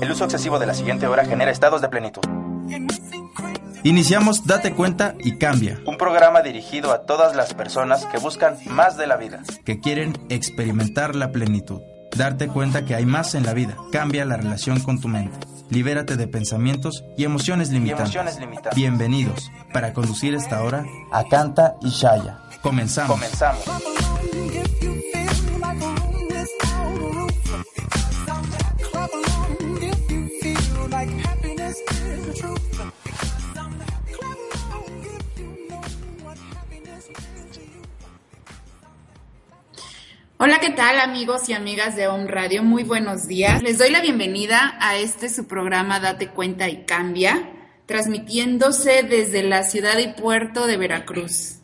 El uso excesivo de la siguiente hora genera estados de plenitud. Iniciamos Date cuenta y cambia. Un programa dirigido a todas las personas que buscan más de la vida. Que quieren experimentar la plenitud. Darte cuenta que hay más en la vida. Cambia la relación con tu mente. Libérate de pensamientos y emociones limitantes. Bienvenidos para conducir esta hora a Canta y Shaya. Comenzamos. Comenzamos. Hola, ¿qué tal amigos y amigas de Home Radio? Muy buenos días. Les doy la bienvenida a este su programa Date cuenta y cambia, transmitiéndose desde la ciudad y puerto de Veracruz.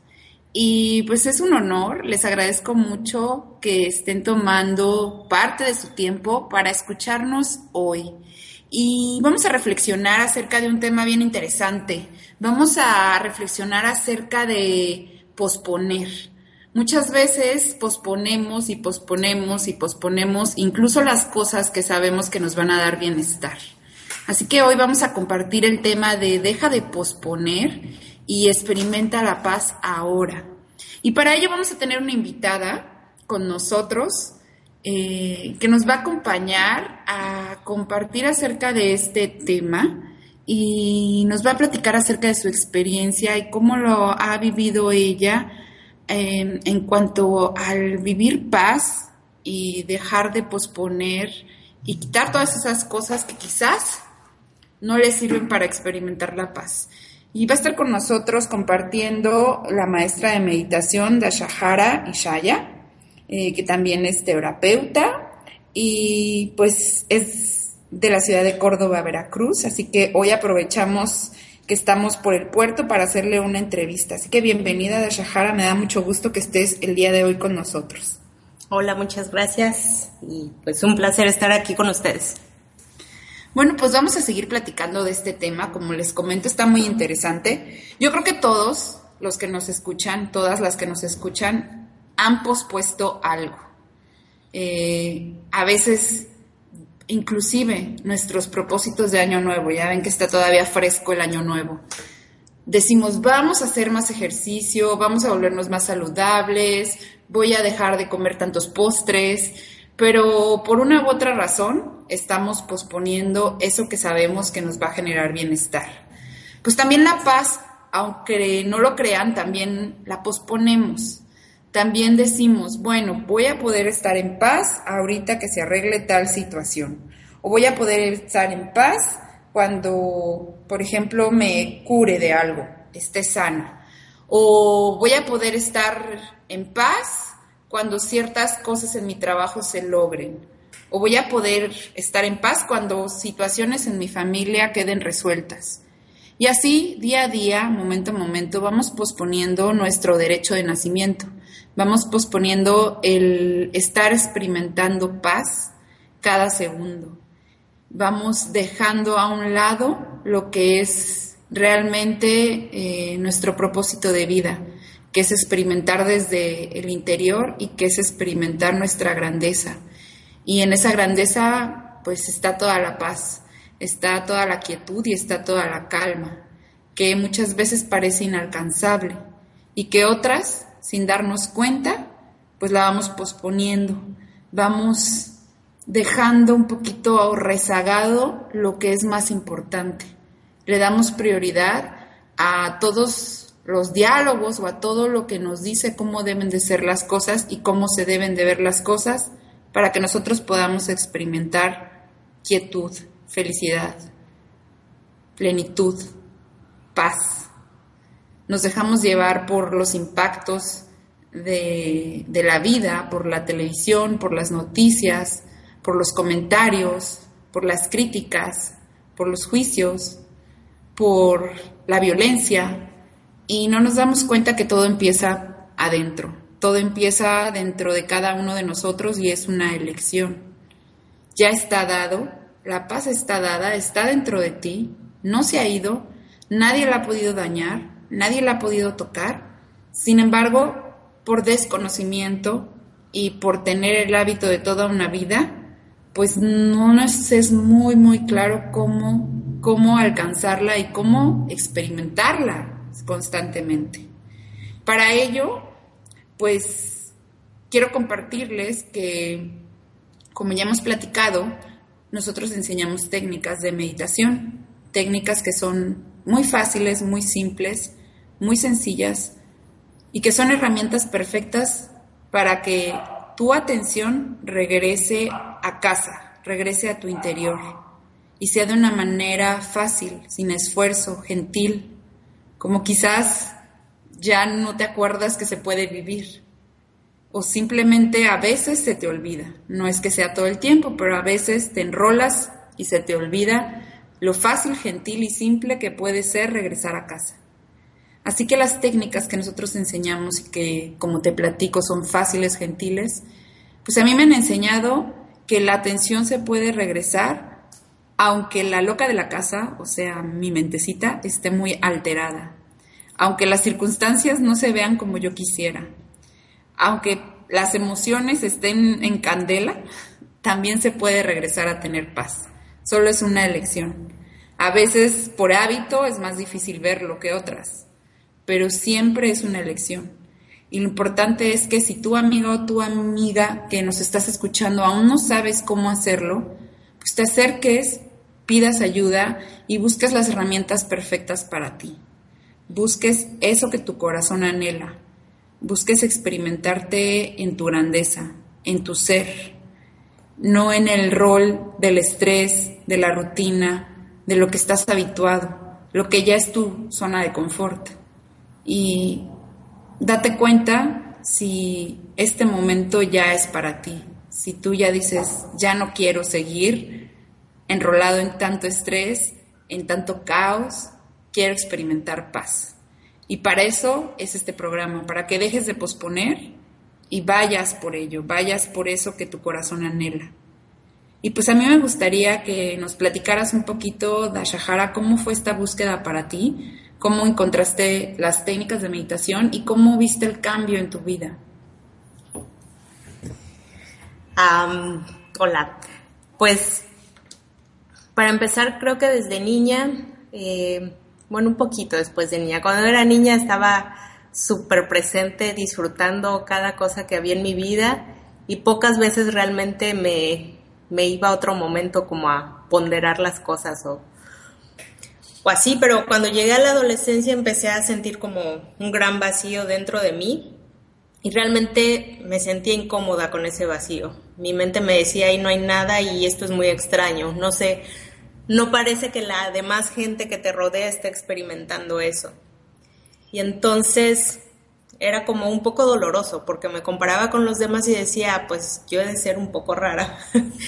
Y pues es un honor, les agradezco mucho que estén tomando parte de su tiempo para escucharnos hoy. Y vamos a reflexionar acerca de un tema bien interesante. Vamos a reflexionar acerca de posponer Muchas veces posponemos y posponemos y posponemos incluso las cosas que sabemos que nos van a dar bienestar. Así que hoy vamos a compartir el tema de deja de posponer y experimenta la paz ahora. Y para ello vamos a tener una invitada con nosotros eh, que nos va a acompañar a compartir acerca de este tema y nos va a platicar acerca de su experiencia y cómo lo ha vivido ella en cuanto al vivir paz y dejar de posponer y quitar todas esas cosas que quizás no le sirven para experimentar la paz. Y va a estar con nosotros compartiendo la maestra de meditación de Shahara Ishaya, eh, que también es terapeuta y pues es de la ciudad de Córdoba, Veracruz. Así que hoy aprovechamos que estamos por el puerto para hacerle una entrevista. Así que bienvenida, de Shahara, me da mucho gusto que estés el día de hoy con nosotros. Hola, muchas gracias y pues un placer estar aquí con ustedes. Bueno, pues vamos a seguir platicando de este tema, como les comento, está muy interesante. Yo creo que todos los que nos escuchan, todas las que nos escuchan, han pospuesto algo. Eh, a veces inclusive nuestros propósitos de año nuevo, ya ven que está todavía fresco el año nuevo. Decimos, vamos a hacer más ejercicio, vamos a volvernos más saludables, voy a dejar de comer tantos postres, pero por una u otra razón estamos posponiendo eso que sabemos que nos va a generar bienestar. Pues también la paz, aunque no lo crean, también la posponemos también decimos, bueno, voy a poder estar en paz ahorita que se arregle tal situación. O voy a poder estar en paz cuando, por ejemplo, me cure de algo, esté sana. O voy a poder estar en paz cuando ciertas cosas en mi trabajo se logren. O voy a poder estar en paz cuando situaciones en mi familia queden resueltas. Y así, día a día, momento a momento, vamos posponiendo nuestro derecho de nacimiento. Vamos posponiendo el estar experimentando paz cada segundo. Vamos dejando a un lado lo que es realmente eh, nuestro propósito de vida, que es experimentar desde el interior y que es experimentar nuestra grandeza. Y en esa grandeza pues está toda la paz, está toda la quietud y está toda la calma, que muchas veces parece inalcanzable y que otras sin darnos cuenta, pues la vamos posponiendo, vamos dejando un poquito rezagado lo que es más importante. Le damos prioridad a todos los diálogos o a todo lo que nos dice cómo deben de ser las cosas y cómo se deben de ver las cosas para que nosotros podamos experimentar quietud, felicidad, plenitud, paz nos dejamos llevar por los impactos de, la vida, por la televisión, por las noticias, por los comentarios, por las críticas, por los juicios, por la violencia, y no nos damos cuenta que todo empieza adentro, todo empieza dentro de cada uno de nosotros y es una elección. Ya está dado, la paz está dada, está dentro de ti, no se ha ido, nadie la ha podido dañar, nadie la ha podido tocar. Sin embargo, por desconocimiento y por tener el hábito de toda una vida, pues no nos es muy, muy claro cómo, cómo alcanzarla y cómo experimentarla constantemente. Para ello, pues quiero compartirles que, como ya hemos platicado, nosotros enseñamos técnicas de meditación, técnicas que son muy fáciles, muy simples, muy sencillas y que son herramientas perfectas para que tu atención regrese a casa, regrese a tu interior y sea de una manera fácil, sin esfuerzo, gentil, como quizás ya no te acuerdas que se puede vivir o simplemente a veces se te olvida. No es que sea todo el tiempo, pero a veces te enrolas y se te olvida lo fácil, gentil y simple que puede ser regresar a casa. Así que las técnicas que nosotros enseñamos y que, como te platico, son fáciles, gentiles, pues a mí me han enseñado que la atención se puede regresar aunque la loca de la casa, o sea, mi mentecita, esté muy alterada, aunque las circunstancias no se vean como yo quisiera, aunque las emociones estén en candela, también se puede regresar a tener paz. Solo es una elección. A veces por hábito es más difícil verlo que otras, pero siempre es una elección. Y lo importante es que si tu amigo o tu amiga que nos estás escuchando aún no sabes cómo hacerlo, pues te acerques, pidas ayuda y busques las herramientas perfectas para ti. Busques eso que tu corazón anhela. Busques experimentarte en tu grandeza, en tu ser, no en el rol del estrés, de la rutina, de lo que estás habituado, lo que ya es tu zona de confort. Y date cuenta si este momento ya es para ti, si tú ya dices, ya no quiero seguir enrolado en tanto estrés, en tanto caos, quiero experimentar paz. Y para eso es este programa, para que dejes de posponer y vayas por ello, vayas por eso que tu corazón anhela. Y pues a mí me gustaría que nos platicaras un poquito, Dashahara, cómo fue esta búsqueda para ti, cómo encontraste las técnicas de meditación y cómo viste el cambio en tu vida. hola, pues para empezar creo que desde niña, eh, bueno, un poquito después de niña, cuando era niña estaba súper presente disfrutando cada cosa que había en mi vida y pocas veces realmente me, me iba a otro momento como a ponderar las cosas o o así, pero cuando llegué a la adolescencia empecé a sentir como un gran vacío dentro de mí y realmente me sentía incómoda con ese vacío. Mi mente me decía, ahí no hay nada y esto es muy extraño. No sé, no parece que la demás gente que te rodea esté experimentando eso. Y entonces era como un poco doloroso porque me comparaba con los demás y decía, pues yo he de ser un poco rara,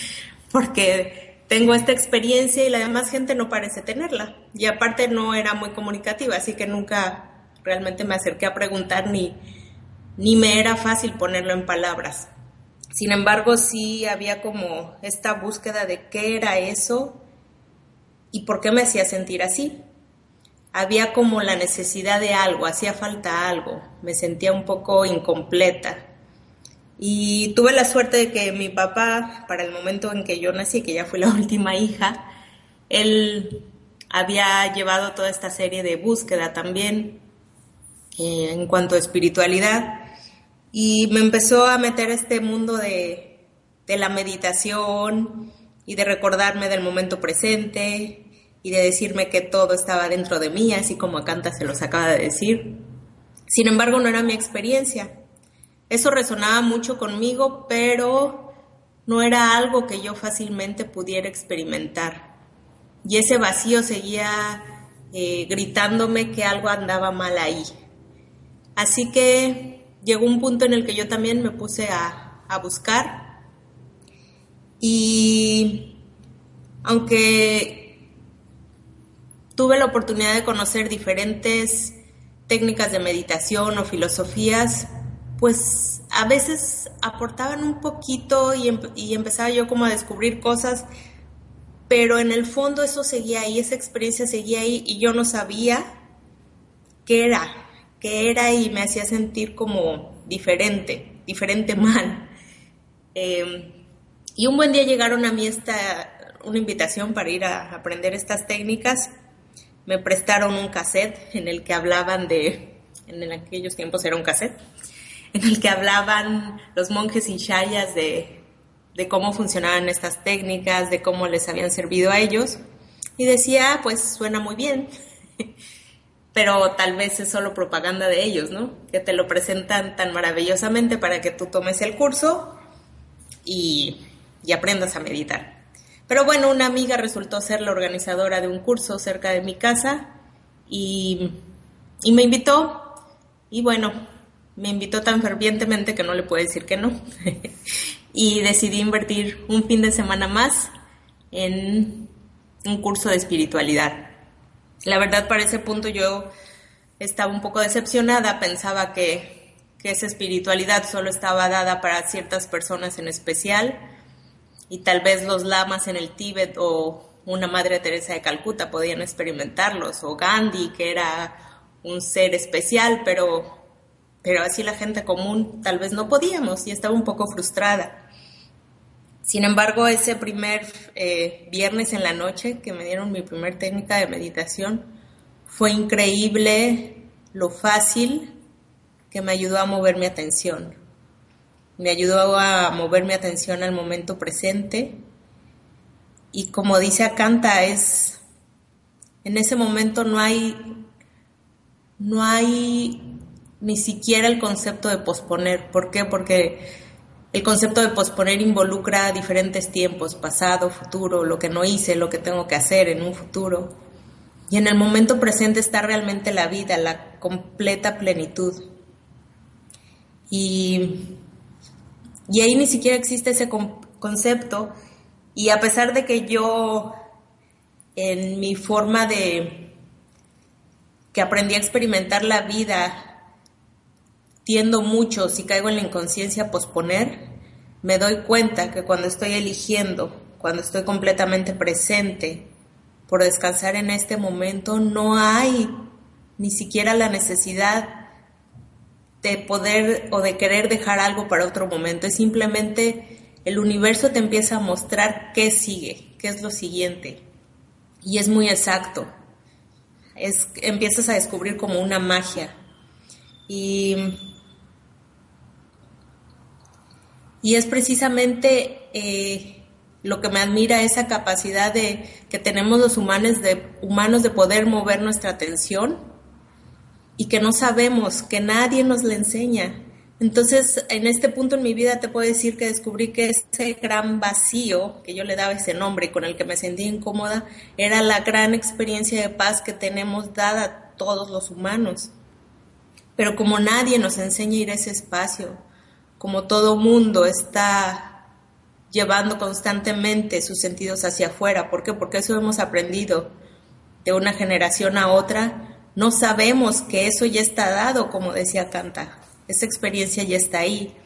porque tengo esta experiencia y la demás gente no parece tenerla. Y aparte no era muy comunicativa, así que nunca realmente me acerqué a preguntar ni, ni me era fácil ponerlo en palabras. Sin embargo, sí había como esta búsqueda de qué era eso y por qué me hacía sentir así. Había como la necesidad de algo, hacía falta algo, me sentía un poco incompleta. Y tuve la suerte de que mi papá, para el momento en que yo nací, que ya fui la última hija, él había llevado toda esta serie de búsqueda también eh, en cuanto a espiritualidad y me empezó a meter este mundo de, de la meditación y de recordarme del momento presente y de decirme que todo estaba dentro de mí, así como a Canta se los acaba de decir. Sin embargo, no era mi experiencia. Eso resonaba mucho conmigo, pero no era algo que yo fácilmente pudiera experimentar. Y ese vacío seguía eh, gritándome que algo andaba mal ahí. Así que llegó un punto en el que yo también me puse a, a buscar y aunque tuve la oportunidad de conocer diferentes técnicas de meditación o filosofías, pues a veces aportaban un poquito y, empezaba yo como a descubrir cosas, pero en el fondo eso seguía ahí, esa experiencia seguía ahí y yo no sabía qué era, qué era y me hacía sentir como diferente, diferente mal. Em, Y un buen día llegaron a mí esta, una invitación para ir a aprender estas técnicas. Me prestaron un cassette en el que hablaban de, en aquellos tiempos era un cassette, en el que hablaban los monjes y shayas de, de cómo funcionaban estas técnicas, de cómo les habían servido a ellos. Y decía, pues suena muy bien, pero tal vez es solo propaganda de ellos, ¿no? Que te lo presentan tan maravillosamente para que tú tomes el curso y, aprendas a meditar. Pero bueno, una amiga resultó ser la organizadora de un curso cerca de mi casa y me invitó. Y bueno, me invitó tan fervientemente que no le puedo decir que no. y decidí invertir un fin de semana más en un curso de espiritualidad. La verdad, para ese punto yo estaba un poco decepcionada, pensaba que, que esa espiritualidad solo estaba dada para ciertas personas en especial y tal vez los lamas en el Tíbet o una Madre Teresa de Calcuta podían experimentarlos, o Gandhi, que era un ser especial, pero, pero así la gente común tal vez no podíamos y estaba un poco frustrada. Sin embargo, ese primer eh, viernes en la noche que me dieron mi primer técnica de meditación, fue increíble lo fácil que me ayudó a mover mi atención. Me ayudó a mover mi atención al momento presente y como dice Acanta, es en ese momento no hay no hay ni siquiera el concepto de posponer. ¿Por qué? Porque el concepto de posponer involucra diferentes tiempos, pasado, futuro, lo que no hice, lo que tengo que hacer en un futuro. Y en el momento presente está realmente la vida, la completa plenitud. Y, y ahí ni siquiera existe ese concepto. Y a pesar de que yo, en mi forma de que aprendí a experimentar la vida tiendo mucho, si caigo en la inconsciencia, posponer, me doy cuenta que cuando estoy eligiendo, cuando estoy completamente presente por descansar en este momento, no hay ni siquiera la necesidad de poder o de querer dejar algo para otro momento. Es simplemente el universo te empieza a mostrar qué sigue, qué es lo siguiente. Y es muy exacto. Es, empiezas a descubrir como una magia. Y y es precisamente eh, lo que me admira esa capacidad de que tenemos los humanos de, humanos de poder mover nuestra atención y que no sabemos, que nadie nos la enseña. Entonces, en este punto en mi vida te puedo decir que descubrí que ese gran vacío, que yo le daba ese nombre y con el que me sentí incómoda, era la gran experiencia de paz que tenemos dada a todos los humanos. Pero como nadie nos enseña a ir a ese espacio, como todo mundo está llevando constantemente sus sentidos hacia afuera. ¿Por qué? Porque eso hemos aprendido de una generación a otra. No sabemos que eso ya está dado, como decía Canta. Esa experiencia ya está ahí.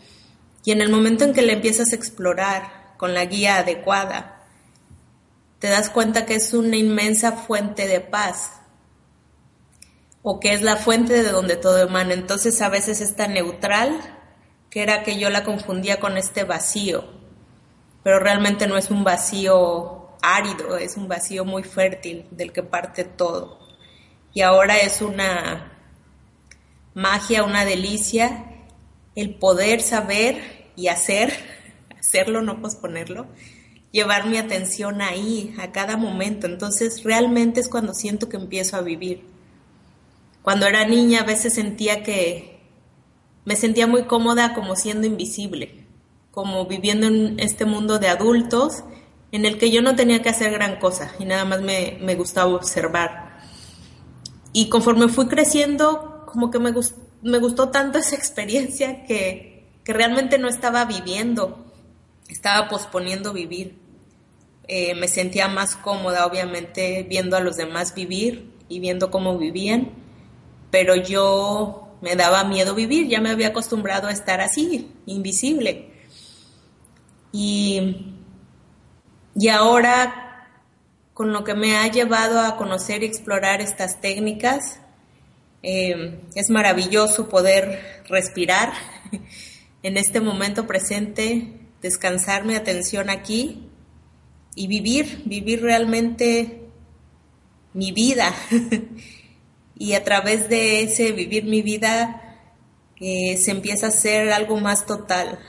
Y en el momento en que la empiezas a explorar con la guía adecuada, te das cuenta que es una inmensa fuente de paz o que es la fuente de donde todo emana. Entonces a veces está neutral que era que yo la confundía con este vacío, pero realmente no es un vacío árido, es un vacío muy fértil del que parte todo. Y ahora es una magia, una delicia el poder saber y hacer, hacerlo, no posponerlo, llevar mi atención ahí, a cada momento. Entonces realmente es cuando siento que empiezo a vivir. Cuando era niña a veces sentía que, me sentía muy cómoda como siendo invisible, como viviendo en este mundo de adultos en el que yo no tenía que hacer gran cosa y nada más me, gustaba observar. Y conforme fui creciendo, como que me, me gustó tanto esa experiencia que, que, realmente no estaba viviendo, estaba posponiendo vivir. Eh, me sentía más cómoda, obviamente, viendo a los demás vivir y viendo cómo vivían, pero yo me daba miedo vivir, ya me había acostumbrado a estar así, invisible. Y, y ahora, con lo que me ha llevado a conocer y explorar estas técnicas, eh, es maravilloso poder respirar en este momento presente, descansar mi atención aquí y vivir, vivir realmente mi vida. y a través de ese vivir mi vida eh, se empieza a hacer algo más total,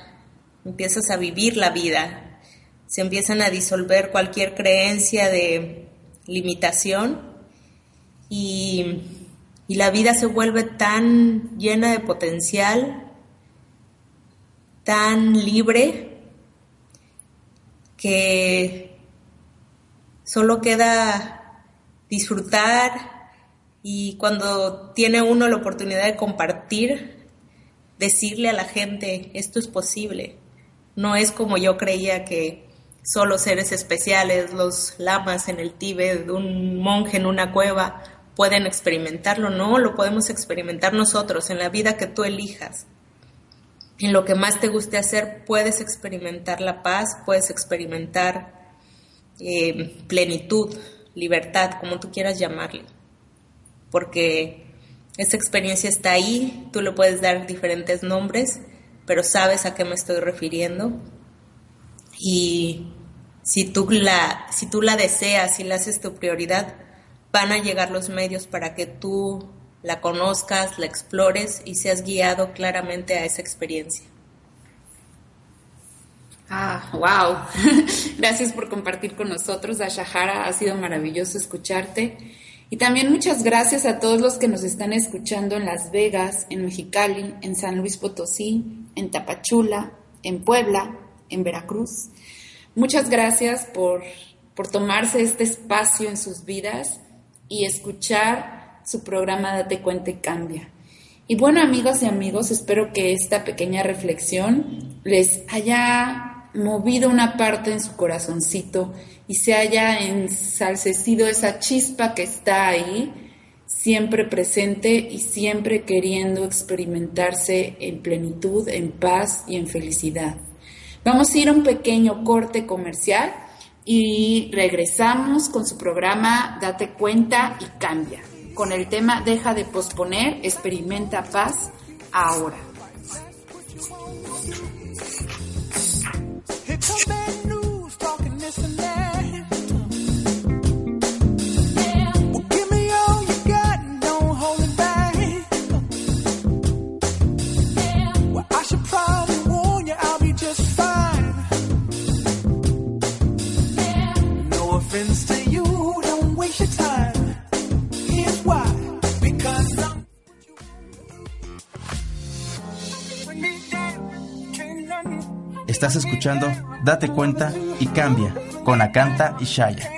empiezas a vivir la vida, se empiezan a disolver cualquier creencia de limitación y, y la vida se vuelve tan llena de potencial, tan libre, que solo queda disfrutar y cuando tiene uno la oportunidad de compartir, decirle a la gente, esto es posible. No es como yo creía que solo seres especiales, los lamas en el Tíbet, un monje en una cueva, pueden experimentarlo. No, lo podemos experimentar nosotros en la vida que tú elijas. En lo que más te guste hacer, puedes experimentar la paz, puedes experimentar eh, plenitud, libertad, como tú quieras llamarle. Porque esa experiencia está ahí, tú le puedes dar diferentes nombres pero sabes a qué me estoy refiriendo. Y si tú la, si tú la deseas, y la haces tu prioridad, van a llegar los medios para que tú la conozcas, la explores y seas guiado claramente a esa experiencia. Ah, wow. Gracias por compartir con nosotros, Ashahara. Ha sido maravilloso escucharte. Y también muchas gracias a todos los que nos están escuchando en Las Vegas, en Mexicali, en San Luis Potosí, en Tapachula, en Puebla, en Veracruz. Muchas gracias por, por tomarse este espacio en sus vidas y escuchar su programa Date cuenta y cambia. Y bueno, amigos y amigos, espero que esta pequeña reflexión les haya movido una parte en su corazoncito y se haya ensalcecido esa chispa que está ahí siempre presente y siempre queriendo experimentarse en plenitud, en paz y en felicidad. Vamos a ir a un pequeño corte comercial y regresamos con su programa Date cuenta y cambia, con el tema Deja de posponer, experimenta paz ahora. Estás escuchando Date cuenta y cambia con Acanta y Shaya.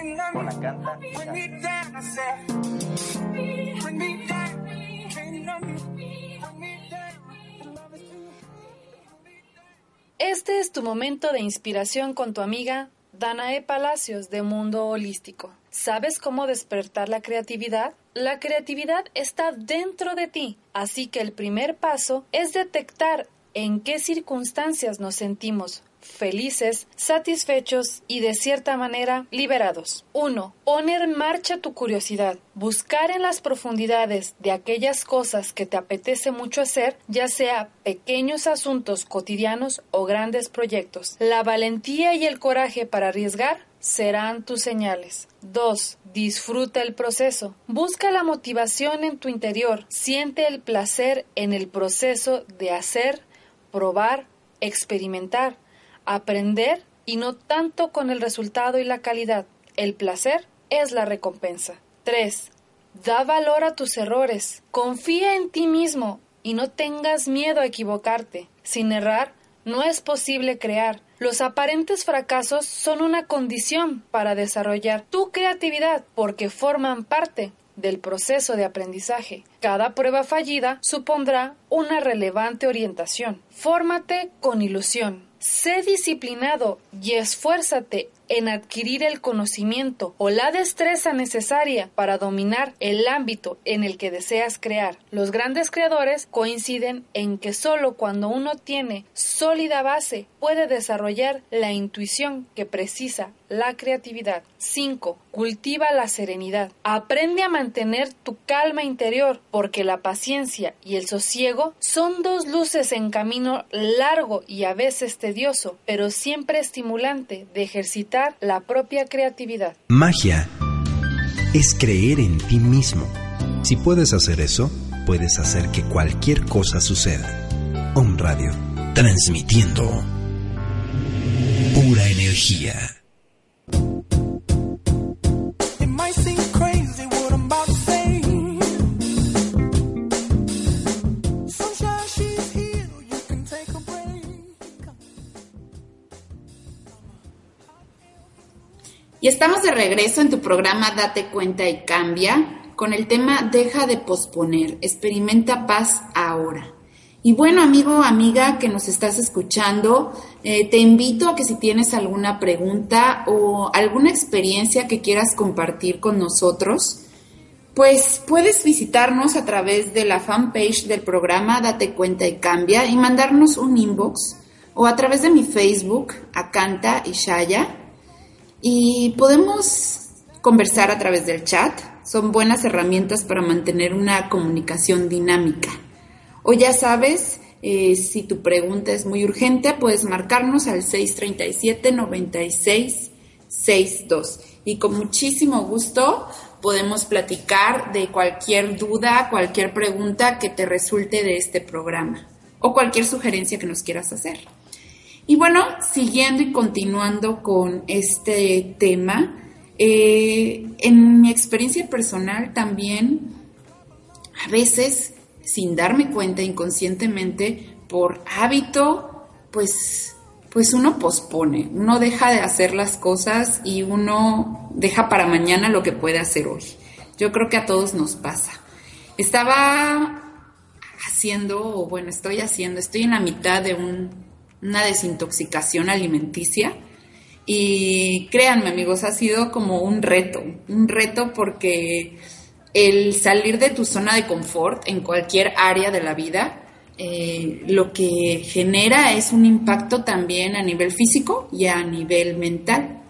Este es tu momento de inspiración con tu amiga Danae Palacios de Mundo Holístico. ¿Sabes cómo despertar la creatividad? La creatividad está dentro de ti, así que el primer paso es detectar en qué circunstancias nos sentimos felices, satisfechos y de cierta manera liberados. 1. Poner en marcha tu curiosidad. Buscar en las profundidades de aquellas cosas que te apetece mucho hacer, ya sea pequeños asuntos cotidianos o grandes proyectos. La valentía y el coraje para arriesgar serán tus señales. 2. Disfruta el proceso. Busca la motivación en tu interior. Siente el placer en el proceso de hacer, probar, experimentar, aprender y no tanto con el resultado y la calidad. El placer es la recompensa. 3. Da valor a tus errores. Confía en ti mismo y no tengas miedo a equivocarte. Sin errar, no es posible crear. Los aparentes fracasos son una condición para desarrollar tu creatividad porque forman parte del proceso de aprendizaje. Cada prueba fallida supondrá una relevante orientación. Fórmate con ilusión. Sé disciplinado y esfuérzate en adquirir el conocimiento o la destreza necesaria para dominar el ámbito en el que deseas crear. Los grandes creadores coinciden en que solo cuando uno tiene sólida base puede desarrollar la intuición que precisa la creatividad. 5. Cultiva la serenidad. Aprende a mantener tu calma interior, porque la paciencia y el sosiego son dos luces en camino largo y a veces tedioso, pero siempre estimulante de ejercitar la propia creatividad. Magia es creer en ti mismo. Si puedes hacer eso, puedes hacer que cualquier cosa suceda. Om Radio, transmitiendo pura energía. Y estamos de regreso en tu programa Date cuenta y cambia con el tema Deja de posponer, experimenta paz ahora. Y bueno, amigo, amiga que nos estás escuchando, eh, te invito a que si tienes alguna pregunta o alguna experiencia que quieras compartir con nosotros, pues puedes visitarnos a través de la fanpage del programa Date cuenta y cambia y mandarnos un inbox o a través de mi Facebook, Acanta y Shaya y podemos conversar a través del chat. Son buenas herramientas para mantener una comunicación dinámica. O ya sabes, eh, si tu pregunta es muy urgente, puedes marcarnos al 637-9662. Y con muchísimo gusto podemos platicar de cualquier duda, cualquier pregunta que te resulte de este programa o cualquier sugerencia que nos quieras hacer. Y bueno, siguiendo y continuando con este tema, eh, en mi experiencia personal también, a veces, sin darme cuenta inconscientemente, por hábito, pues, pues uno pospone, uno deja de hacer las cosas y uno deja para mañana lo que puede hacer hoy. Yo creo que a todos nos pasa. Estaba haciendo, o bueno, estoy haciendo, estoy en la mitad de un una desintoxicación alimenticia. Y créanme amigos, ha sido como un reto, un reto porque el salir de tu zona de confort en cualquier área de la vida, eh, lo que genera es un impacto también a nivel físico y a nivel mental.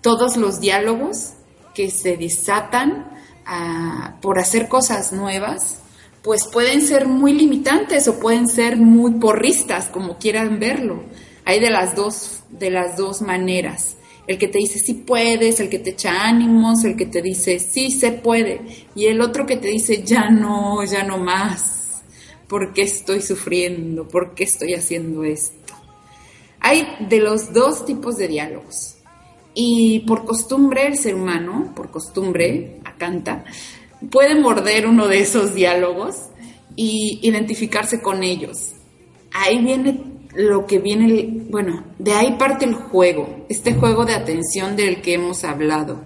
Todos los diálogos que se desatan ah, por hacer cosas nuevas, pues pueden ser muy limitantes o pueden ser muy porristas, como quieran verlo. Hay de las dos, de las dos maneras. El que te dice sí puedes, el que te echa ánimos, el que te dice sí se puede, y el otro que te dice ya no, ya no más. ¿Por qué estoy sufriendo? ¿Por qué estoy haciendo esto? Hay de los dos tipos de diálogos. Y por costumbre el ser humano, por costumbre, acanta, puede morder uno de esos diálogos y identificarse con ellos. Ahí viene lo que viene, bueno, de ahí parte el juego, este juego de atención del que hemos hablado.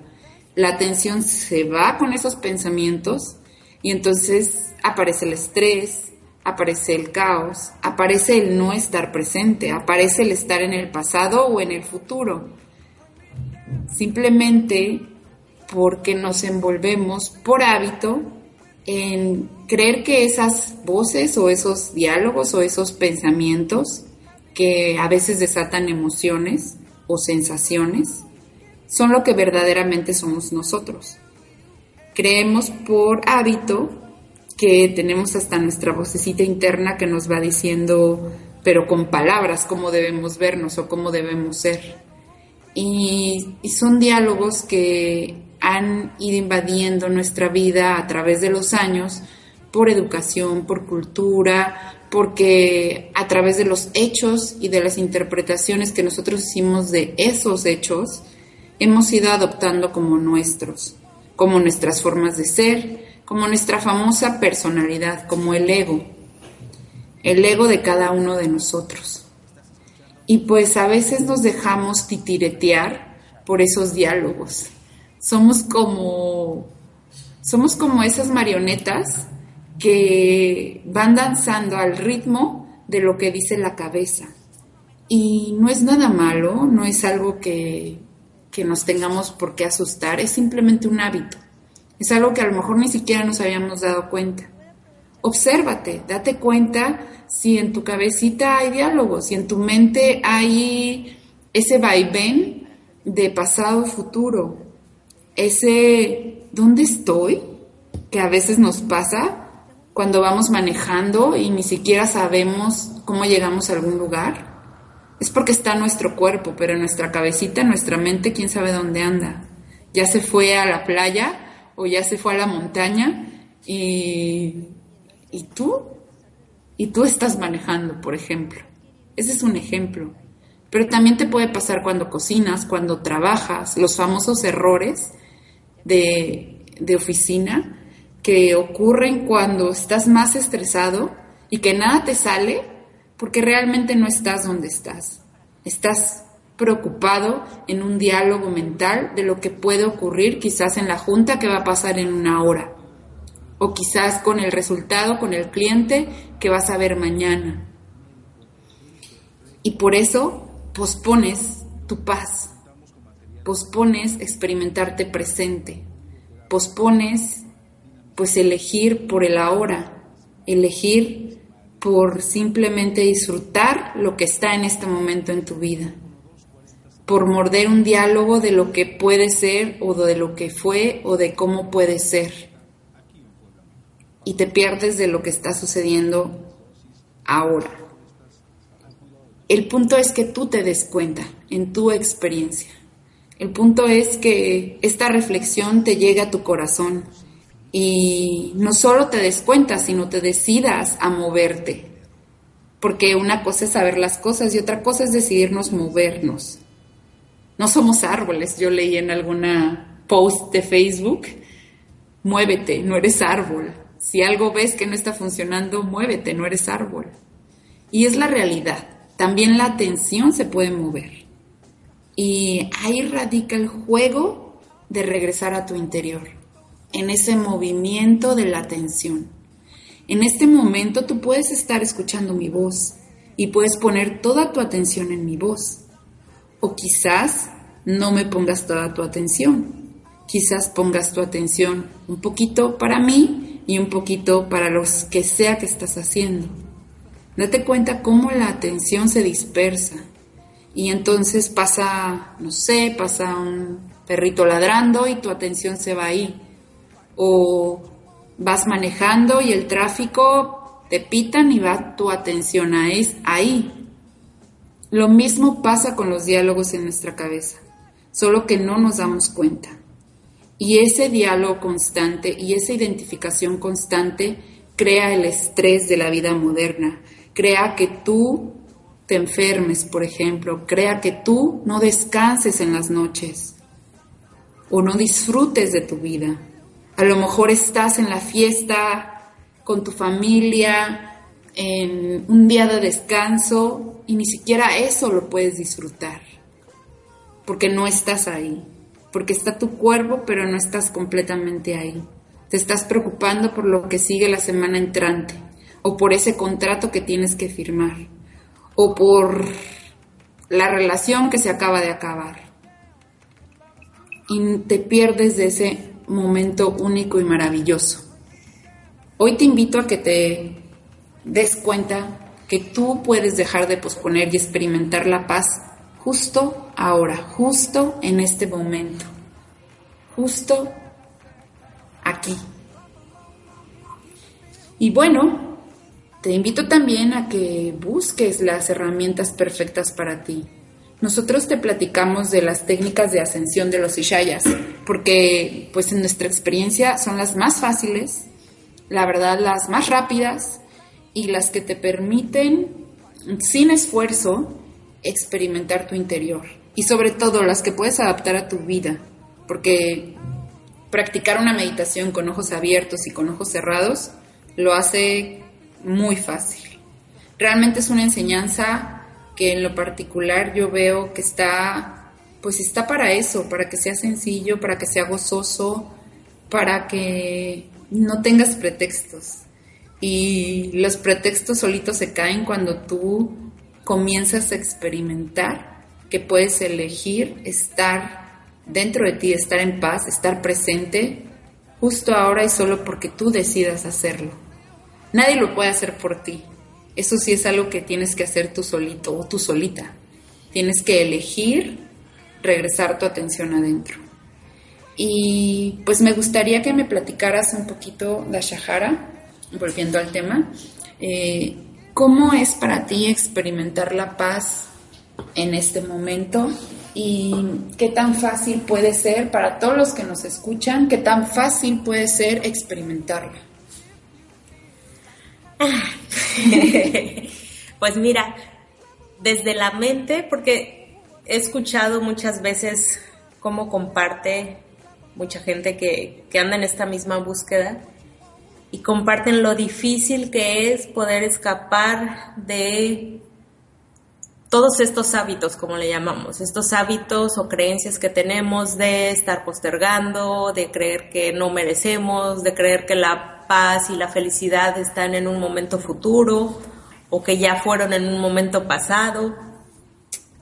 La atención se va con esos pensamientos y entonces aparece el estrés, aparece el caos, aparece el no estar presente, aparece el estar en el pasado o en el futuro. Simplemente porque nos envolvemos por hábito en creer que esas voces o esos diálogos o esos pensamientos que a veces desatan emociones o sensaciones son lo que verdaderamente somos nosotros. Creemos por hábito que tenemos hasta nuestra vocecita interna que nos va diciendo, pero con palabras, cómo debemos vernos o cómo debemos ser. Y, y son diálogos que han ido invadiendo nuestra vida a través de los años por educación, por cultura, porque a través de los hechos y de las interpretaciones que nosotros hicimos de esos hechos, hemos ido adoptando como nuestros, como nuestras formas de ser, como nuestra famosa personalidad, como el ego, el ego de cada uno de nosotros. Y pues a veces nos dejamos titiretear por esos diálogos somos como, somos como esas marionetas que van danzando al ritmo de lo que dice la cabeza. Y no es nada malo, no es algo que, que nos tengamos por qué asustar, es simplemente un hábito. Es algo que a lo mejor ni siquiera nos habíamos dado cuenta. Obsérvate, date cuenta si en tu cabecita hay diálogo, si en tu mente hay ese vaivén de pasado, futuro, ese ¿dónde estoy? que a veces nos pasa cuando vamos manejando y ni siquiera sabemos cómo llegamos a algún lugar. Es porque está nuestro cuerpo, pero nuestra cabecita, nuestra mente, quién sabe dónde anda. Ya se fue a la playa o ya se fue a la montaña y, y tú, y tú estás manejando, por ejemplo. Ese es un ejemplo. Pero también te puede pasar cuando cocinas, cuando trabajas, los famosos errores de, de oficina que ocurren cuando estás más estresado y que nada te sale porque realmente no estás donde estás. Estás preocupado en un diálogo mental de lo que puede ocurrir quizás en la junta que va a pasar en una hora o quizás con el resultado, con el cliente que vas a ver mañana. Y por eso pospones tu paz, pospones experimentarte presente, pospones pues elegir por el ahora, elegir por simplemente disfrutar lo que está en este momento en tu vida, por morder un diálogo de lo que puede ser o de lo que fue o de cómo puede ser. Y te pierdes de lo que está sucediendo ahora. El punto es que tú te des cuenta en tu experiencia. El punto es que esta reflexión te llegue a tu corazón y no solo te des cuenta, sino te decidas a moverte. Porque una cosa es saber las cosas y otra cosa es decidirnos movernos. No somos árboles, yo leí en alguna post de Facebook, muévete, no eres árbol. Si algo ves que no está funcionando, muévete, no eres árbol. Y es la realidad. También la atención se puede mover. Y ahí radica el juego de regresar a tu interior en ese movimiento de la atención. En este momento tú puedes estar escuchando mi voz y puedes poner toda tu atención en mi voz. O quizás no me pongas toda tu atención. Quizás pongas tu atención un poquito para mí y un poquito para los que sea que estás haciendo. Date cuenta cómo la atención se dispersa y entonces pasa, no sé, pasa un perrito ladrando y tu atención se va ahí o vas manejando y el tráfico te pitan y va tu atención ahí. Lo mismo pasa con los diálogos en nuestra cabeza, solo que no nos damos cuenta. Y ese diálogo constante y esa identificación constante crea el estrés de la vida moderna, crea que tú te enfermes, por ejemplo, crea que tú no descanses en las noches o no disfrutes de tu vida. A lo mejor estás en la fiesta con tu familia, en un día de descanso y ni siquiera eso lo puedes disfrutar, porque no estás ahí, porque está tu cuerpo, pero no estás completamente ahí. Te estás preocupando por lo que sigue la semana entrante, o por ese contrato que tienes que firmar, o por la relación que se acaba de acabar. Y te pierdes de ese momento único y maravilloso. Hoy te invito a que te des cuenta que tú puedes dejar de posponer y experimentar la paz justo ahora, justo en este momento, justo aquí. Y bueno, te invito también a que busques las herramientas perfectas para ti. Nosotros te platicamos de las técnicas de ascensión de los Ishayas, porque pues en nuestra experiencia son las más fáciles, la verdad las más rápidas y las que te permiten sin esfuerzo experimentar tu interior y sobre todo las que puedes adaptar a tu vida, porque practicar una meditación con ojos abiertos y con ojos cerrados lo hace muy fácil. Realmente es una enseñanza que en lo particular yo veo que está, pues está para eso, para que sea sencillo, para que sea gozoso, para que no tengas pretextos. Y los pretextos solitos se caen cuando tú comienzas a experimentar que puedes elegir estar dentro de ti, estar en paz, estar presente justo ahora y solo porque tú decidas hacerlo. Nadie lo puede hacer por ti. Eso sí es algo que tienes que hacer tú solito o tú solita. Tienes que elegir regresar tu atención adentro. Y pues me gustaría que me platicaras un poquito, Dashahara, volviendo al tema, eh, ¿cómo es para ti experimentar la paz en este momento? ¿Y qué tan fácil puede ser para todos los que nos escuchan, qué tan fácil puede ser experimentarla? pues mira, desde la mente, porque he escuchado muchas veces cómo comparte mucha gente que, que anda en esta misma búsqueda y comparten lo difícil que es poder escapar de todos estos hábitos, como le llamamos, estos hábitos o creencias que tenemos de estar postergando, de creer que no merecemos, de creer que la paz y la felicidad están en un momento futuro o que ya fueron en un momento pasado.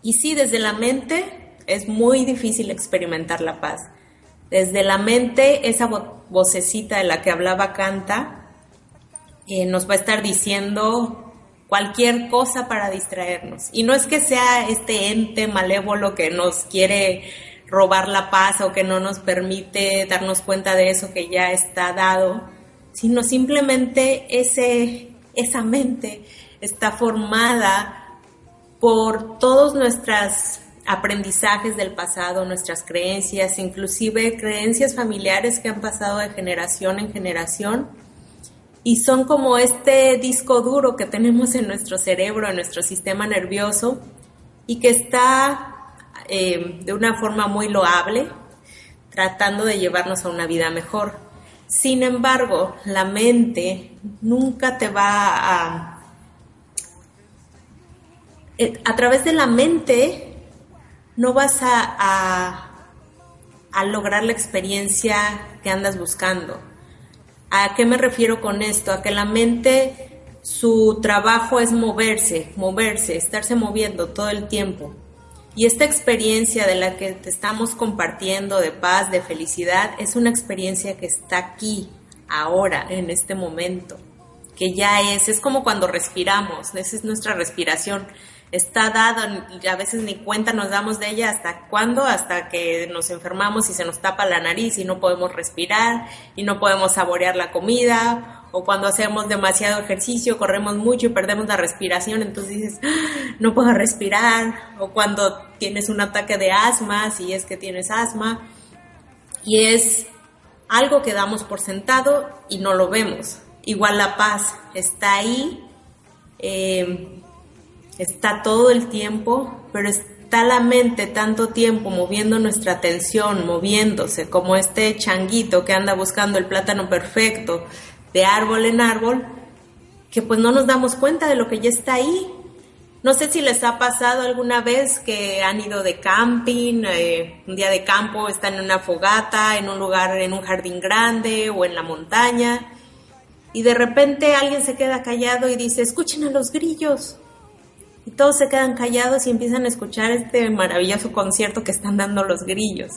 Y sí, desde la mente es muy difícil experimentar la paz. Desde la mente, esa vocecita de la que hablaba Canta eh, nos va a estar diciendo cualquier cosa para distraernos. Y no es que sea este ente malévolo que nos quiere robar la paz o que no nos permite darnos cuenta de eso que ya está dado, sino simplemente ese, esa mente está formada por todos nuestros aprendizajes del pasado, nuestras creencias, inclusive creencias familiares que han pasado de generación en generación y son como este disco duro que tenemos en nuestro cerebro, en nuestro sistema nervioso y que está eh, de una forma muy loable tratando de llevarnos a una vida mejor. Sin embargo, la mente nunca te va a... Eh, a través de la mente no vas a, a, lograr la experiencia que andas buscando. ¿A qué me refiero con esto? A que la mente, su trabajo es moverse, moverse, estarse moviendo todo el tiempo. Y esta experiencia de la que te estamos compartiendo de paz, de felicidad, es una experiencia que está aquí, ahora, en este momento, que ya es, es como cuando respiramos, esa es nuestra respiración está dado y a veces ni cuenta nos damos de ella hasta cuándo, hasta que nos enfermamos y se nos tapa la nariz y no podemos respirar y no podemos saborear la comida o cuando hacemos demasiado ejercicio, corremos mucho y perdemos la respiración, entonces dices, ah, no puedo respirar o cuando tienes un ataque de asma, si es que tienes asma y es algo que damos por sentado y no lo vemos. Igual la paz está ahí. Eh, está todo el tiempo, pero está la mente tanto tiempo moviendo nuestra atención, moviéndose, como este changuito que anda buscando el plátano perfecto de árbol en árbol, que pues no nos damos cuenta de lo que ya está ahí. No sé si les ha pasado alguna vez que han ido de camping, eh, un día de campo, están en una fogata, en un lugar, en un jardín grande o en la montaña, y de repente alguien se queda callado y dice, escuchen a los grillos y todos se quedan callados y empiezan a escuchar este maravilloso concierto que están dando los grillos.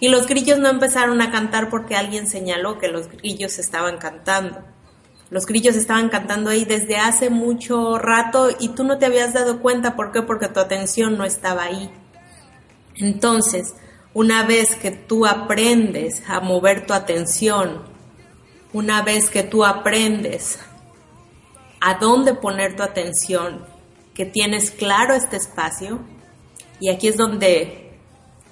Y los grillos no empezaron a cantar porque alguien señaló que los grillos estaban cantando. Los grillos estaban cantando ahí desde hace mucho rato y tú no te habías dado cuenta. ¿Por qué? Porque tu atención no estaba ahí. Entonces, una vez que tú aprendes a mover tu atención, una vez que tú aprendes a dónde poner tu atención que tienes claro este espacio y aquí es donde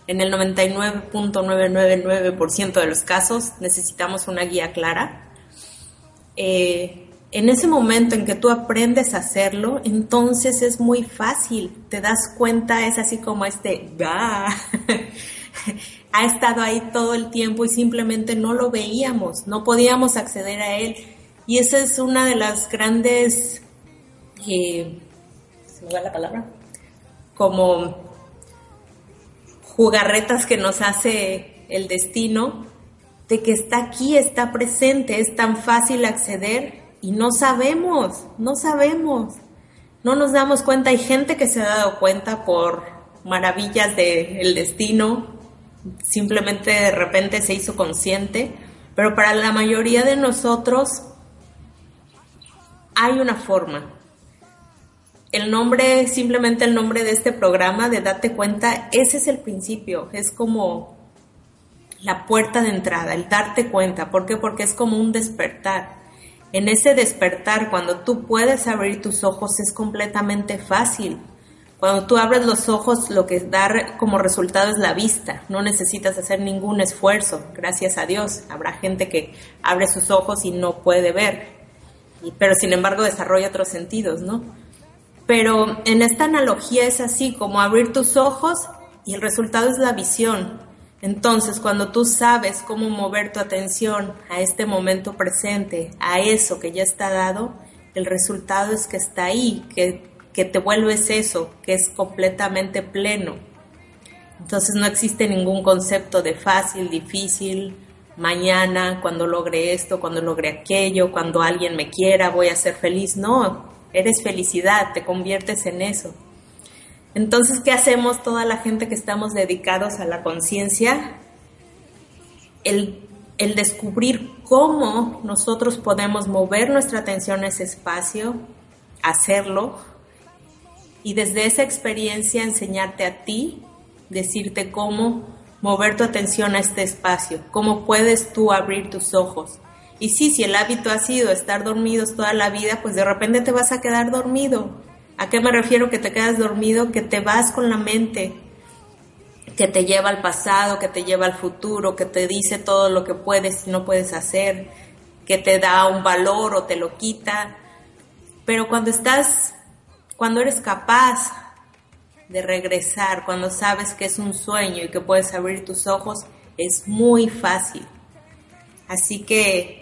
en el 99.999% de los casos necesitamos una guía clara. Eh, en ese momento en que tú aprendes a hacerlo, entonces es muy fácil, te das cuenta, es así como este, ha estado ahí todo el tiempo y simplemente no lo veíamos, no podíamos acceder a él. Y esa es una de las grandes eh, la palabra, como jugarretas que nos hace el destino, de que está aquí, está presente, es tan fácil acceder y no sabemos, no sabemos. no nos damos cuenta, hay gente que se ha dado cuenta por maravillas del destino, simplemente de repente se hizo consciente, pero para la mayoría de nosotros hay una forma. El nombre, simplemente el nombre de este programa, de Date cuenta, ese es el principio, es como la puerta de entrada, el darte cuenta. ¿Por qué? Porque es como un despertar. En ese despertar, cuando tú puedes abrir tus ojos, es completamente fácil. Cuando tú abres los ojos, lo que da como resultado es la vista. No necesitas hacer ningún esfuerzo, gracias a Dios. Habrá gente que abre sus ojos y no puede ver, pero sin embargo desarrolla otros sentidos, ¿no? Pero en esta analogía es así, como abrir tus ojos y el resultado es la visión. Entonces, cuando tú sabes cómo mover tu atención a este momento presente, a eso que ya está dado, el resultado es que está ahí, que, que te vuelves eso, que es completamente pleno. Entonces no existe ningún concepto de fácil, difícil, mañana, cuando logre esto, cuando logre aquello, cuando alguien me quiera, voy a ser feliz. No, eres felicidad, te conviertes en eso. Entonces, ¿qué hacemos toda la gente que estamos dedicados a la conciencia? El, el, descubrir cómo nosotros podemos mover nuestra atención a ese espacio, hacerlo, y desde esa experiencia enseñarte a ti, decirte cómo mover tu atención a este espacio, cómo puedes tú abrir tus ojos. Y sí, si el hábito ha sido estar dormidos toda la vida, pues de repente te vas a quedar dormido ¿A qué me refiero que te quedas dormido? Que te vas con la mente, que te lleva al pasado, que te lleva al futuro, que te dice todo lo que puedes y no puedes hacer, que te da un valor o te lo quita. Pero cuando estás, cuando eres capaz de regresar, cuando sabes que es un sueño y que puedes abrir tus ojos, es muy fácil. Así que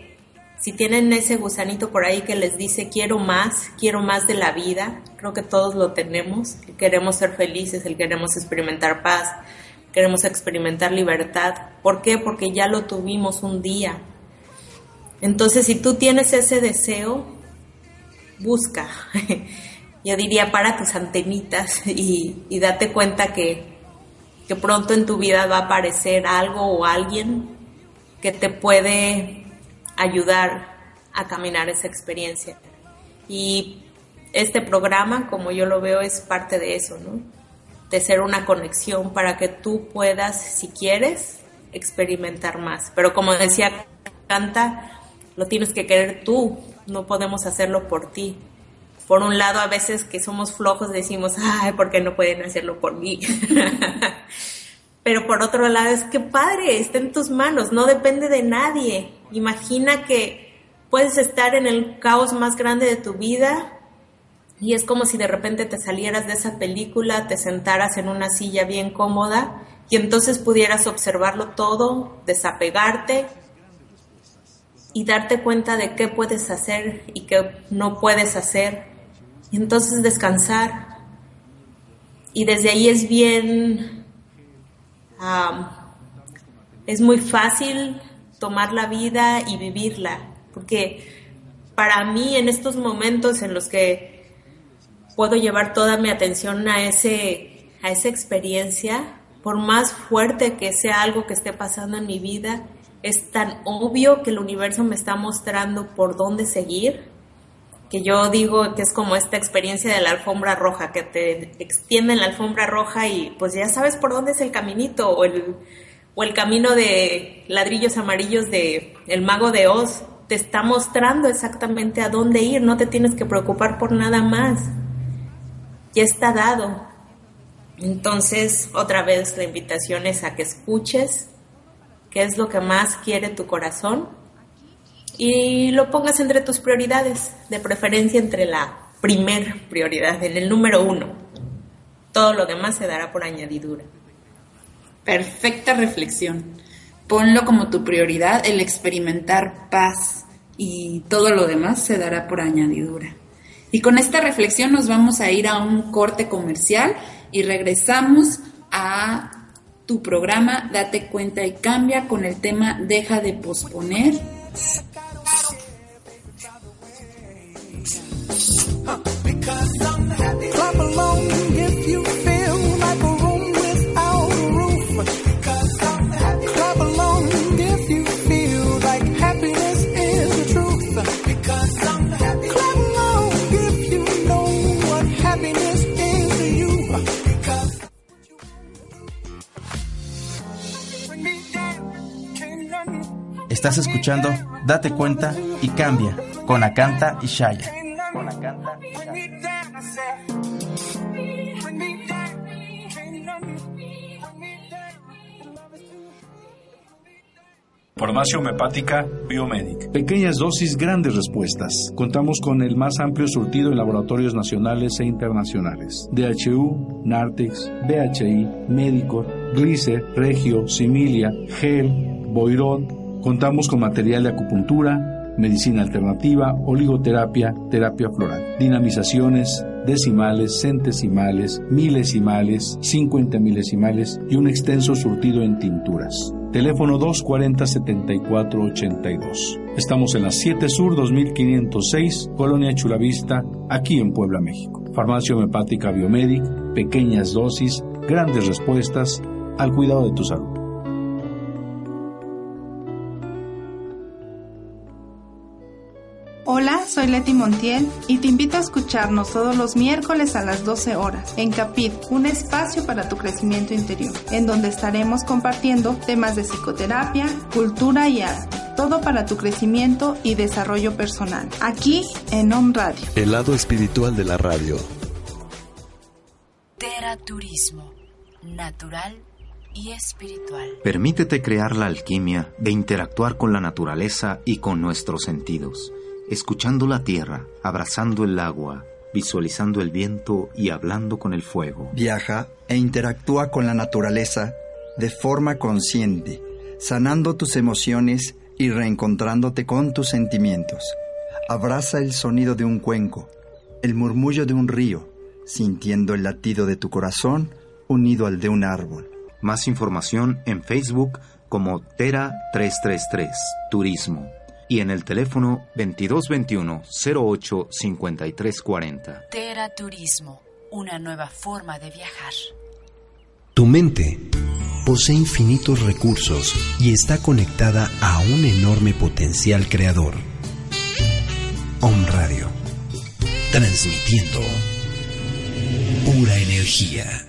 si tienen ese gusanito por ahí que les dice quiero más, quiero más de la vida, creo que todos lo tenemos, queremos ser felices, el queremos experimentar paz, queremos experimentar libertad. ¿Por qué? Porque ya lo tuvimos un día. Entonces, si tú tienes ese deseo, busca. Yo diría, para tus antenitas y, y date cuenta que, que pronto en tu vida va a aparecer algo o alguien que te puede ayudar a caminar esa experiencia. Y este programa, como yo lo veo, es parte de eso, ¿no? De ser una conexión para que tú puedas, si quieres, experimentar más. Pero como decía Canta, lo tienes que querer tú, no podemos hacerlo por ti. Por un lado, a veces que somos flojos decimos, ay, ¿por qué no pueden hacerlo por mí? Pero por otro lado, es que padre, está en tus manos, no depende de nadie. Imagina que puedes estar en el caos más grande de tu vida y es como si de repente te salieras de esa película, te sentaras en una silla bien cómoda y entonces pudieras observarlo todo, desapegarte y darte cuenta de qué puedes hacer y qué no puedes hacer y entonces descansar. Y desde ahí es bien, es muy fácil tomar la vida y vivirla, porque para mí en estos momentos en los que puedo llevar toda mi atención a ese a esa experiencia, por más fuerte que sea algo que esté pasando en mi vida, es tan obvio que el universo me está mostrando por dónde seguir, que yo digo que es como esta experiencia de la alfombra roja, que te extienden la alfombra roja y pues ya sabes por dónde es el caminito o el, o el camino de ladrillos amarillos de El Mago de Oz te está mostrando exactamente a dónde ir, no te tienes que preocupar por nada más. Ya está dado. Entonces, otra vez la invitación es a que escuches qué es lo que más quiere tu corazón y lo pongas entre tus prioridades, de preferencia entre la primer prioridad, en el número uno. Todo lo demás se dará por añadidura. Perfecta reflexión. Ponlo como tu prioridad el experimentar paz y todo lo demás se dará por añadidura. Y con esta reflexión nos vamos a ir a un corte comercial y regresamos a tu programa Date cuenta y cambia con el tema Deja de posponer. Estás escuchando Date cuenta y cambia con Acanta y Shaya. Con Acanta y Shaya. Farmacia homeopática Biomedic. Pequeñas dosis, grandes respuestas. Contamos con el más amplio surtido en laboratorios nacionales e internacionales. DHU, Nartex, BHI, Medicor, Glicer, Regio, Similia, Gel, Boirón. Contamos con material de acupuntura, medicina alternativa, oligoterapia, terapia floral, dinamizaciones, decimales, centesimales, milesimales, cincuenta milesimales y un extenso surtido en tinturas. Teléfono 240-7482. Estamos en la 7 Sur 2506, Colonia Chulavista, aquí en Puebla, México. Farmacia Homeopática Biomedic, pequeñas dosis, grandes respuestas al cuidado de tu salud. Soy Leti Montiel y te invito a escucharnos todos los miércoles a las 12 horas en Capit, un espacio para tu crecimiento interior, en donde estaremos compartiendo temas de psicoterapia, cultura y arte. Todo para tu crecimiento y desarrollo personal. Aquí en Home Radio. El lado espiritual de la radio. Teraturismo. Natural y espiritual. Permítete crear la alquimia de interactuar con la naturaleza y con nuestros sentidos escuchando la tierra, abrazando el agua, visualizando el viento y hablando con el fuego. Viaja e interactúa con la naturaleza de forma consciente, sanando tus emociones y reencontrándote con tus sentimientos. Abraza el sonido de un cuenco, el murmullo de un río, sintiendo el latido de tu corazón unido al de un árbol. Más información en Facebook como Tera 333 Turismo y en el teléfono 2221 08 40 Tera Turismo, una nueva forma de viajar. Tu mente posee infinitos recursos y está conectada a un enorme potencial creador. Om Radio, transmitiendo pura energía.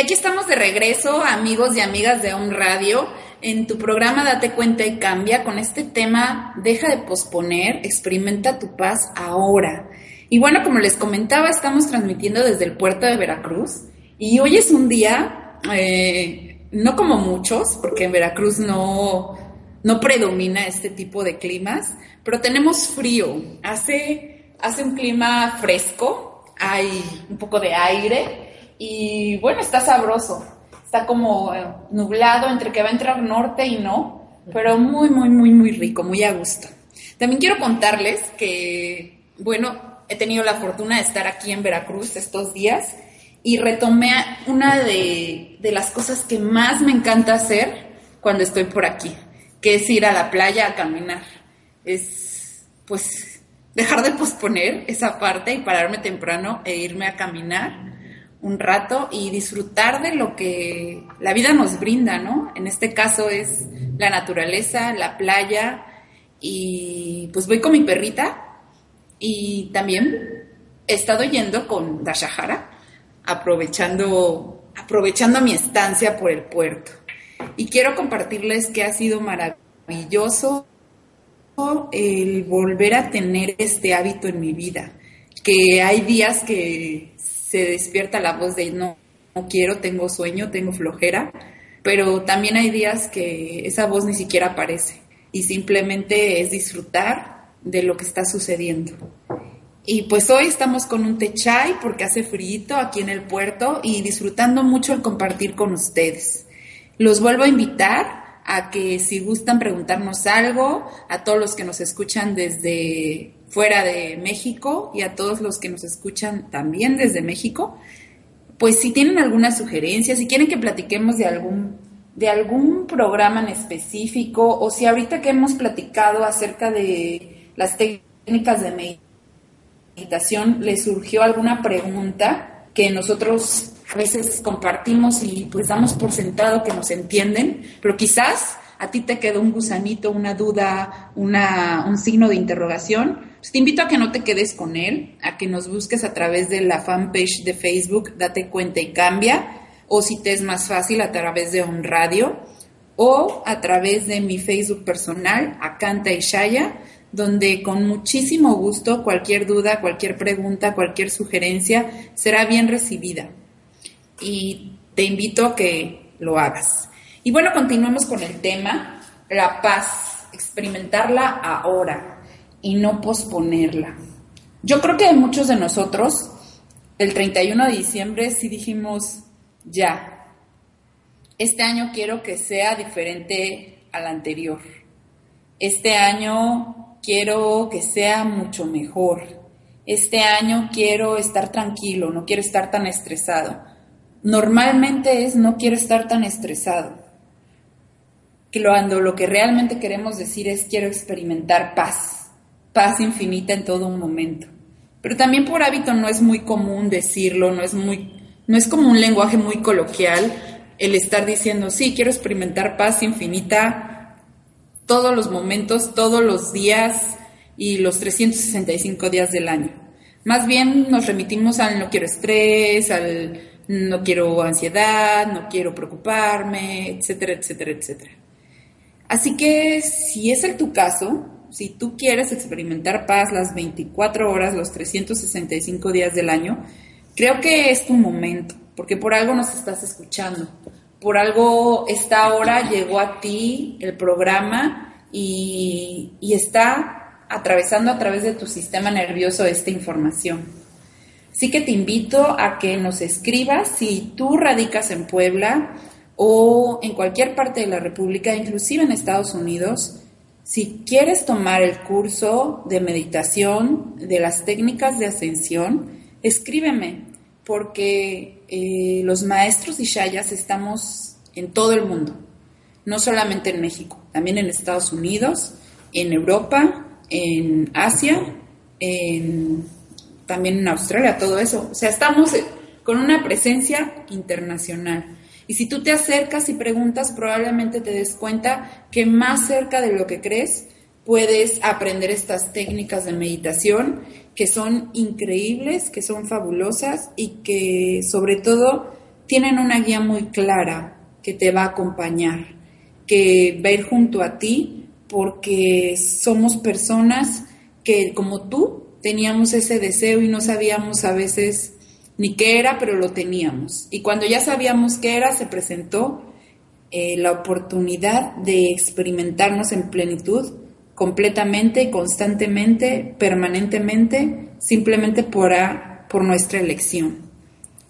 Aquí estamos de regreso, amigos y amigas de On Radio, en tu programa Date cuenta y cambia con este tema, deja de posponer, experimenta tu paz ahora. Y bueno, como les comentaba, estamos transmitiendo desde el puerto de Veracruz y hoy es un día, eh, no como muchos, porque en Veracruz no, no predomina este tipo de climas, pero tenemos frío, hace, hace un clima fresco, hay un poco de aire y bueno, está sabroso. Está como eh, nublado entre que va a entrar norte y no, pero muy, muy, muy, muy rico, muy a gusto. También quiero contarles que, bueno, he tenido la fortuna de estar aquí en Veracruz estos días y retomé una de, de las cosas que más me encanta hacer cuando estoy por aquí, que es ir a la playa a caminar. Es, pues, dejar de posponer esa parte y pararme temprano e irme a caminar un rato y disfrutar de lo que la vida nos brinda, ¿no? En este caso es la naturaleza, la playa y pues voy con mi perrita y también he estado yendo con Dashahara, aprovechando, aprovechando mi estancia por el puerto. Y quiero compartirles que ha sido maravilloso el volver a tener este hábito en mi vida, que hay días que se despierta la voz de no, no quiero, tengo sueño, tengo flojera, pero también hay días que esa voz ni siquiera aparece y simplemente es disfrutar de lo que está sucediendo. Y pues hoy estamos con un techay porque hace frío aquí en el puerto y disfrutando mucho el compartir con ustedes. Los vuelvo a invitar a que si gustan preguntarnos algo, a todos los que nos escuchan desde fuera de México y a todos los que nos escuchan también desde México, pues si tienen alguna sugerencia, si quieren que platiquemos de algún, de algún programa en específico o si ahorita que hemos platicado acerca de las técnicas de meditación les surgió alguna pregunta que nosotros a veces compartimos y pues damos por sentado que nos entienden, pero quizás a ti te quedó un gusanito, una duda, una, un signo de interrogación, pues te invito a que no te quedes con él, a que nos busques a través de la fanpage de Facebook, date cuenta y cambia, o si te es más fácil a través de un radio, o a través de mi Facebook personal, Acanta Ishaya, donde con muchísimo gusto cualquier duda, cualquier pregunta, cualquier sugerencia será bien recibida. Y te invito a que lo hagas. Y bueno, continuamos con el tema, la paz, experimentarla ahora y no posponerla. Yo creo que muchos de nosotros, el 31 de diciembre, sí dijimos, ya, este año quiero que sea diferente al anterior. Este año quiero que sea mucho mejor. Este año quiero estar tranquilo, no quiero estar tan estresado. Normalmente es no quiero estar tan estresado cuando lo que realmente queremos decir es quiero experimentar paz, paz infinita en todo un momento. Pero también por hábito no es muy común decirlo, no es muy, no es como un lenguaje muy coloquial el estar diciendo, sí, quiero experimentar paz infinita todos los momentos, todos los días y los 365 días del año. Más bien nos remitimos al no quiero estrés, al no quiero ansiedad, no quiero preocuparme, etcétera, etcétera, etcétera. Así que si es el tu caso, si tú quieres experimentar paz las 24 horas, los 365 días del año, creo que es tu momento, porque por algo nos estás escuchando, por algo esta hora llegó a ti el programa y, y está atravesando a través de tu sistema nervioso esta información. Así que te invito a que nos escribas si tú radicas en Puebla, o en cualquier parte de la República, inclusive en Estados Unidos, si quieres tomar el curso de meditación, de las técnicas de ascensión, escríbeme, porque eh, los maestros Ishayas estamos en todo el mundo, no solamente en México, también en Estados Unidos, en Europa, en Asia, también en Australia, todo eso. O sea, estamos con una presencia internacional. Y si tú te acercas y preguntas, probablemente te des cuenta que más cerca de lo que crees puedes aprender estas técnicas de meditación que son increíbles, que son fabulosas y que sobre todo tienen una guía muy clara que te va a acompañar, que va a ir junto a ti porque somos personas que como tú teníamos ese deseo y no sabíamos a veces ni qué era, pero lo teníamos. Y cuando ya sabíamos qué era, se presentó eh, la oportunidad de experimentarnos en plenitud completamente, constantemente, permanentemente, simplemente por, por nuestra elección.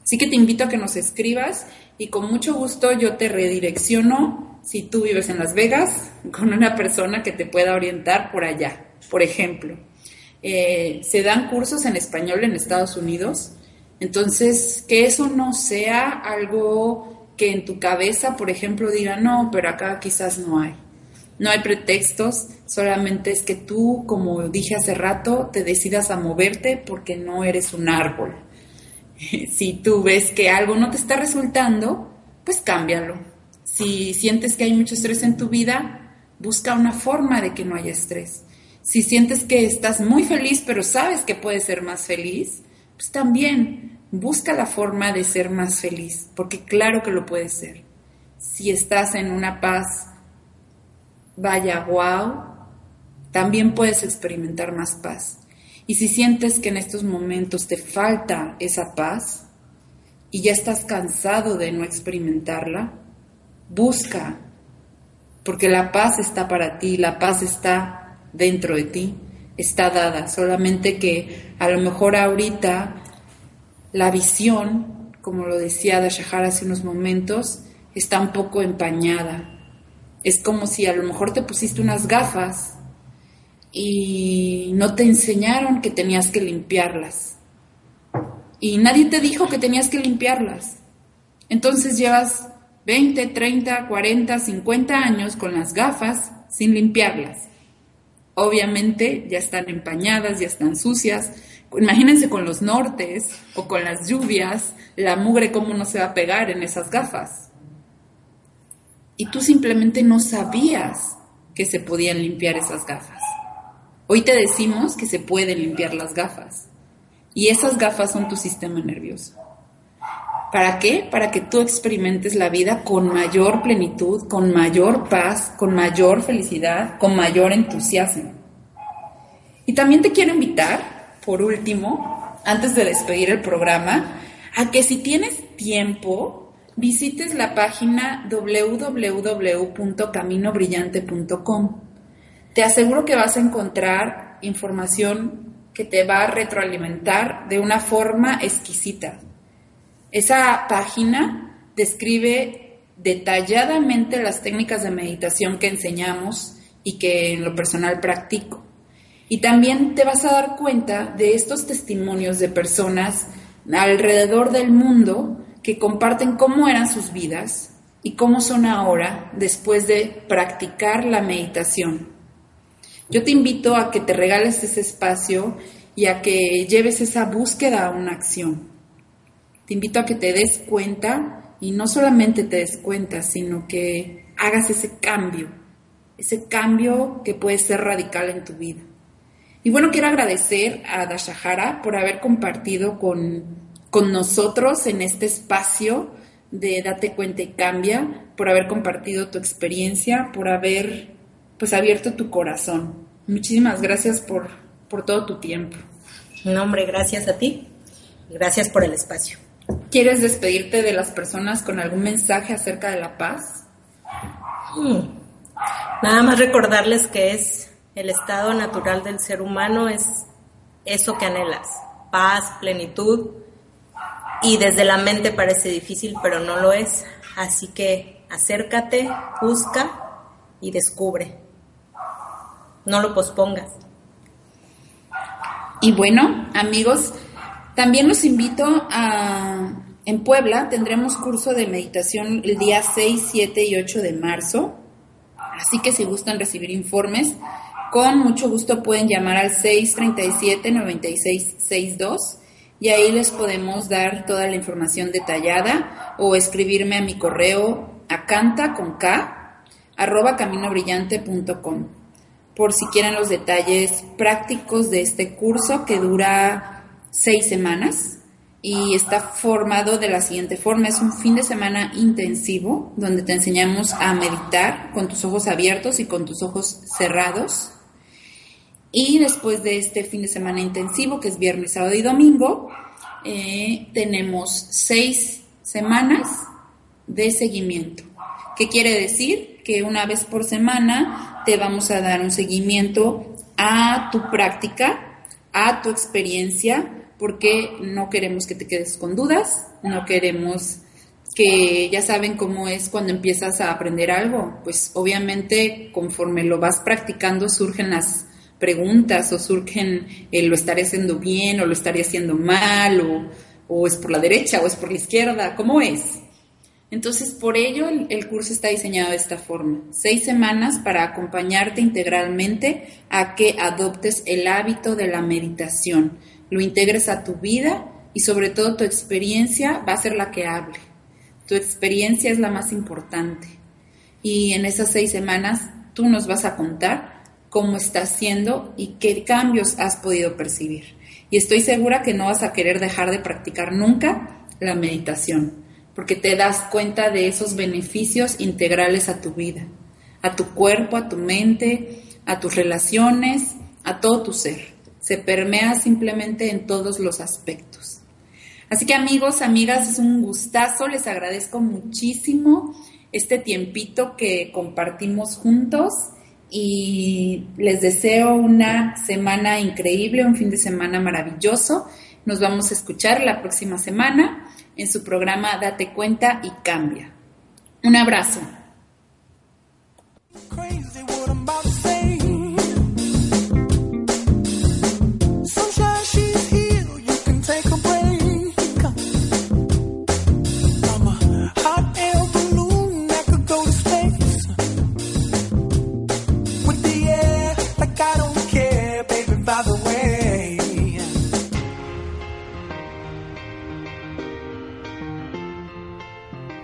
Así que te invito a que nos escribas y con mucho gusto yo te redirecciono si tú vives en Las Vegas con una persona que te pueda orientar por allá. Por ejemplo, eh, se dan cursos en español en Estados Unidos entonces, que eso no sea algo que en tu cabeza, por ejemplo, diga, no, pero acá quizás no hay. No hay pretextos, solamente es que tú, como dije hace rato, te decidas a moverte porque no eres un árbol. Si tú ves que algo no te está resultando, pues cámbialo. Si sientes que hay mucho estrés en tu vida, busca una forma de que no haya estrés. Si sientes que estás muy feliz, pero sabes que puedes ser más feliz, pues también busca la forma de ser más feliz, porque claro que lo puedes ser. Si estás en una paz, vaya, wow, también puedes experimentar más paz. Y si sientes que en estos momentos te falta esa paz y ya estás cansado de no experimentarla, busca, porque la paz está para ti, la paz está dentro de ti está dada, solamente que a lo mejor ahorita la visión, como lo decía Dashahar hace unos momentos, está un poco empañada. Es como si a lo mejor te pusiste unas gafas y no te enseñaron que tenías que limpiarlas. Y nadie te dijo que tenías que limpiarlas. Entonces llevas 20, 30, 40, 50 años con las gafas sin limpiarlas. Obviamente ya están empañadas, ya están sucias, Imagínense con los nortes o con las lluvias, la mugre cómo no se va a pegar en esas gafas. Y tú simplemente no sabías que se podían limpiar esas gafas. Hoy te decimos que se pueden limpiar las gafas. Y esas gafas son tu sistema nervioso. ¿Para qué? Para que tú experimentes la vida con mayor plenitud, con mayor paz, con mayor felicidad, con mayor entusiasmo. Y también te quiero invitar, por último, antes de despedir el programa, a que si tienes tiempo, visites la página www.caminobrillante.com. Te aseguro que vas a encontrar información que te va a retroalimentar de una forma exquisita. Esa página describe detalladamente las técnicas de meditación que enseñamos y que en lo personal practico. Y también te vas a dar cuenta de estos testimonios de personas alrededor del mundo que comparten cómo eran sus vidas y cómo son ahora después de practicar la meditación. Yo te invito a que te regales ese espacio y a que lleves esa búsqueda a una acción. Te invito a que te des cuenta y no solamente te des cuenta, sino que hagas ese cambio, ese cambio que puede ser radical en tu vida. Y bueno, quiero agradecer a Dashahara por haber compartido con, con nosotros en este espacio de Date cuenta y cambia, por haber compartido tu experiencia, por haber pues abierto tu corazón. Muchísimas gracias por, por todo tu tiempo. No, hombre, gracias a ti. Gracias por el espacio. ¿Quieres despedirte de las personas con algún mensaje acerca de la paz? Hmm. Nada más recordarles que es el estado natural del ser humano es eso que anhelas, paz, plenitud, y desde la mente parece difícil, pero no lo es. Así que acércate, busca y descubre. No lo pospongas. Y bueno, amigos, también los invito a... En Puebla tendremos curso de meditación el día 6, 7 y 8 de marzo. Así que si gustan recibir informes, con mucho gusto pueden llamar al 637-9662 y ahí les podemos dar toda la información detallada o escribirme a mi correo a canta con K arroba caminobrillante.com por si quieren los detalles prácticos de este curso que dura seis semanas y está formado de la siguiente forma. Es un fin de semana intensivo donde te enseñamos a meditar con tus ojos abiertos y con tus ojos cerrados y después de este fin de semana intensivo, que es viernes, sábado y domingo, eh, tenemos seis semanas de seguimiento. ¿Qué quiere decir? Que una vez por semana te vamos a dar un seguimiento a tu práctica, a tu experiencia, porque no queremos que te quedes con dudas, no queremos que ya saben cómo es cuando empiezas a aprender algo, pues obviamente conforme lo vas practicando surgen las preguntas o surgen, eh, lo estaré haciendo bien o lo estaré haciendo mal o, o, es por la derecha o es por la izquierda, ¿cómo es? Entonces, por ello el, el curso está diseñado de esta forma. Seis semanas para acompañarte integralmente a que adoptes el hábito de la meditación, lo integres a tu vida y sobre todo tu experiencia va a ser la que hable. Tu experiencia es la más importante. Y en esas seis semanas tú nos vas a contar cómo estás siendo y qué cambios has podido percibir. Y estoy segura que no vas a querer dejar de practicar nunca la meditación, porque te das cuenta de esos beneficios integrales a tu vida, a tu cuerpo, a tu mente, a tus relaciones, a todo tu ser. Se permea simplemente en todos los aspectos. Así que amigos, amigas, es un gustazo, les agradezco muchísimo este tiempito que compartimos juntos y les deseo una semana increíble, un fin de semana maravilloso. Nos vamos a escuchar la próxima semana en su programa Date cuenta y cambia. Un abrazo.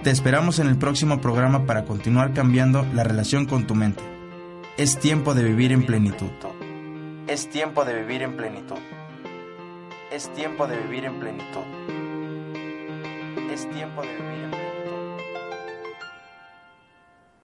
Te esperamos en el próximo programa para continuar cambiando la relación con tu mente. Es tiempo de vivir en plenitud. Es tiempo de vivir en plenitud. Es tiempo de vivir en plenitud. Es tiempo de vivir.